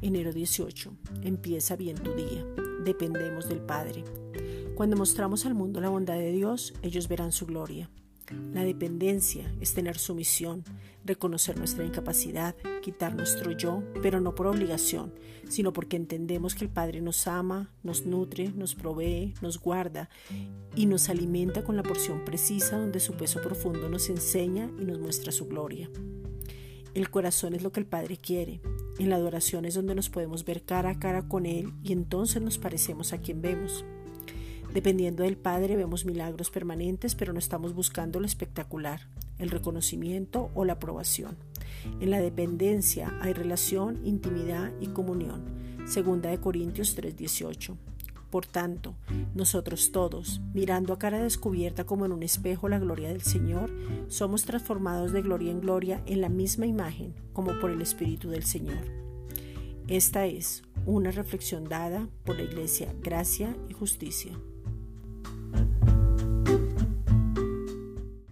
18. Empieza bien tu día. Dependemos del Padre. Cuando mostramos al mundo la bondad de Dios, ellos verán su gloria. La dependencia es tener sumisión, reconocer nuestra incapacidad, quitar nuestro yo, pero no por obligación, sino porque entendemos que el Padre nos ama, nos nutre, nos provee, nos guarda y nos alimenta con la porción precisa donde su peso profundo nos enseña y nos muestra su gloria. El corazón es lo que el Padre quiere. En la adoración es donde nos podemos ver cara a cara con Él y entonces nos parecemos a quien vemos. Dependiendo del Padre vemos milagros permanentes, pero no estamos buscando lo espectacular, el reconocimiento o la aprobación. En la dependencia hay relación, intimidad y comunión. Segunda de Corintios 3:18. Por tanto, nosotros todos, mirando a cara descubierta como en un espejo la gloria del Señor, somos transformados de gloria en gloria en la misma imagen, como por el Espíritu del Señor. Esta es una reflexión dada por la Iglesia Gracia y Justicia.